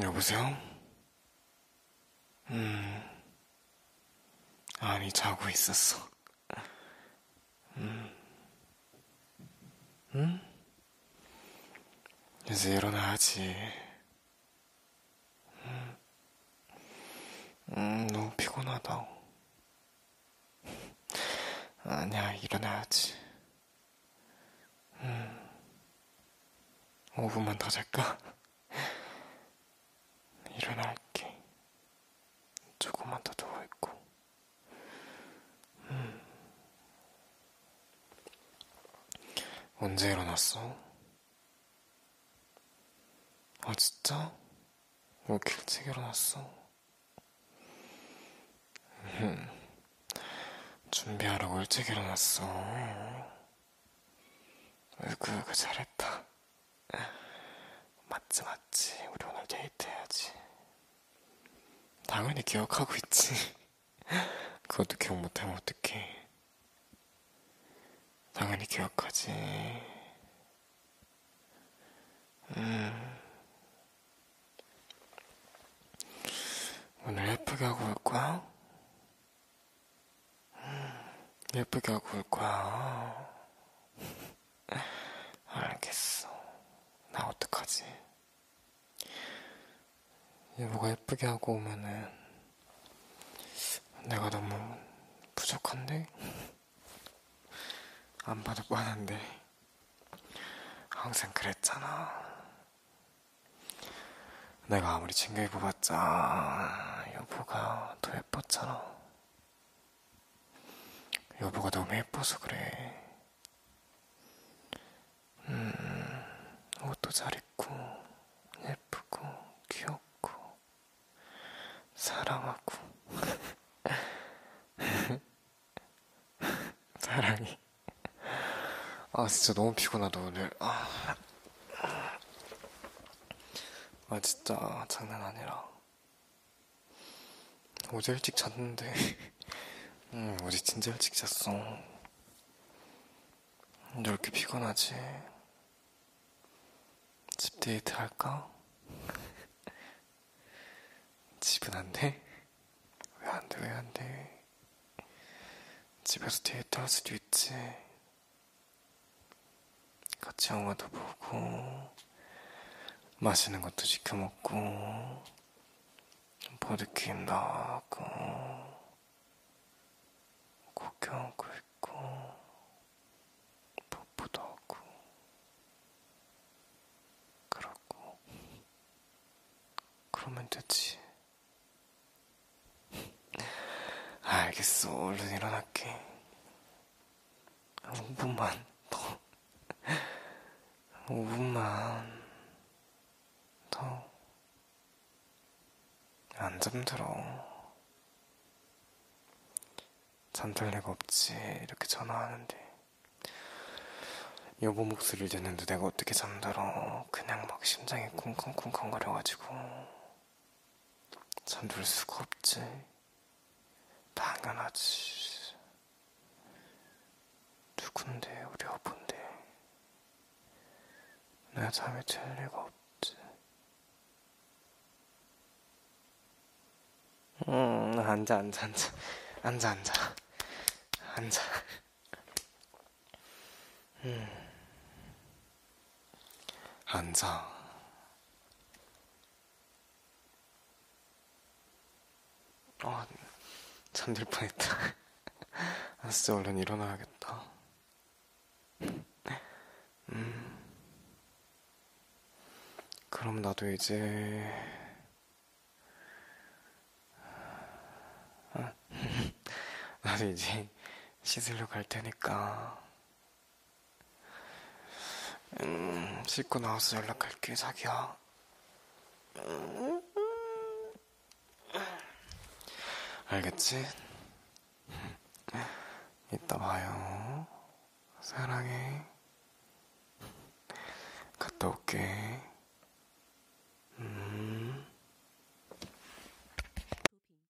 여보세요? 음, 아니, 자고 있었어. 음, 음? 이제 일어나야지. 음, 음, 너무 피곤하다. 아니야, 일어나야지. 음, 5분만 더 잘까? 일어날게. 조금만 더 누워있고. 음. 언제 일어났어? 아, 진짜? 왜 이렇게 일찍 일어났어? 음. 준비하라고 일찍 일어났어. 으그, 으그, 잘했다. 맞지, 맞지. 우리 오늘 데이트 해야지. 당연히 기억하고 있지. 그것도 기억 못하면 어떡해. 당연히 기억하지. 음. 오늘 예쁘게 하고 올 거야? 음, 예쁘게 하고 올 거야. 알겠어. 나 어떡하지? 여보가 예쁘게 하고 오면은 내가 너무 부족한데? 안 봐도 뻔한데 항상 그랬잖아. 내가 아무리 챙겨 입어봤자 여보가 더 예뻤잖아. 여보가 너무 예뻐서 그래. 음 옷도 잘 입고 예쁘고 귀엽고 사랑하고 사랑이 아 진짜 너무 피곤하다 오늘 아, 아 진짜 장난 아니라 어제 일찍 잤는데 응 어제 진짜 일찍 잤어 왜 이렇게 피곤하지 집 데이트 할까? 집은 안 돼? 왜 안 돼, 왜 안 돼? 집에서 데이트 할 수도 있지. 같이 영화도 보고, 맛있는 것도 시켜 먹고, 보드게임도 하고, 구경하고 있고, 뽀뽀도 하고, 그러고, 그러면 되지. 알겠어. 얼른 일어날게. 5분만 더. 5분만 더. 안 잠들어. 잠들 리가 없지. 이렇게 전화하는데. 여보 목소리를 듣는데 내가 어떻게 잠들어. 그냥 막 심장이 쿵쿵쿵쾅 거려가지고. 잠들 수가 없지. 당연하지. 누군데, 우리 여본데. 내가 잠이 들 리가 없지. 음, 앉아, 앉아, 앉아. 앉아, 앉아. 앉아. 음. 앉아. 아, 잠들 뻔했다. 아, 진짜 얼른 일어나야겠다. 음. 그럼 나도 이제, 아, 나도 이제 씻으러 갈 테니까, 음, 씻고 나와서 연락할게, 자기야. 음. 알겠지? 이따 봐요. 사랑해. 갔다 올게.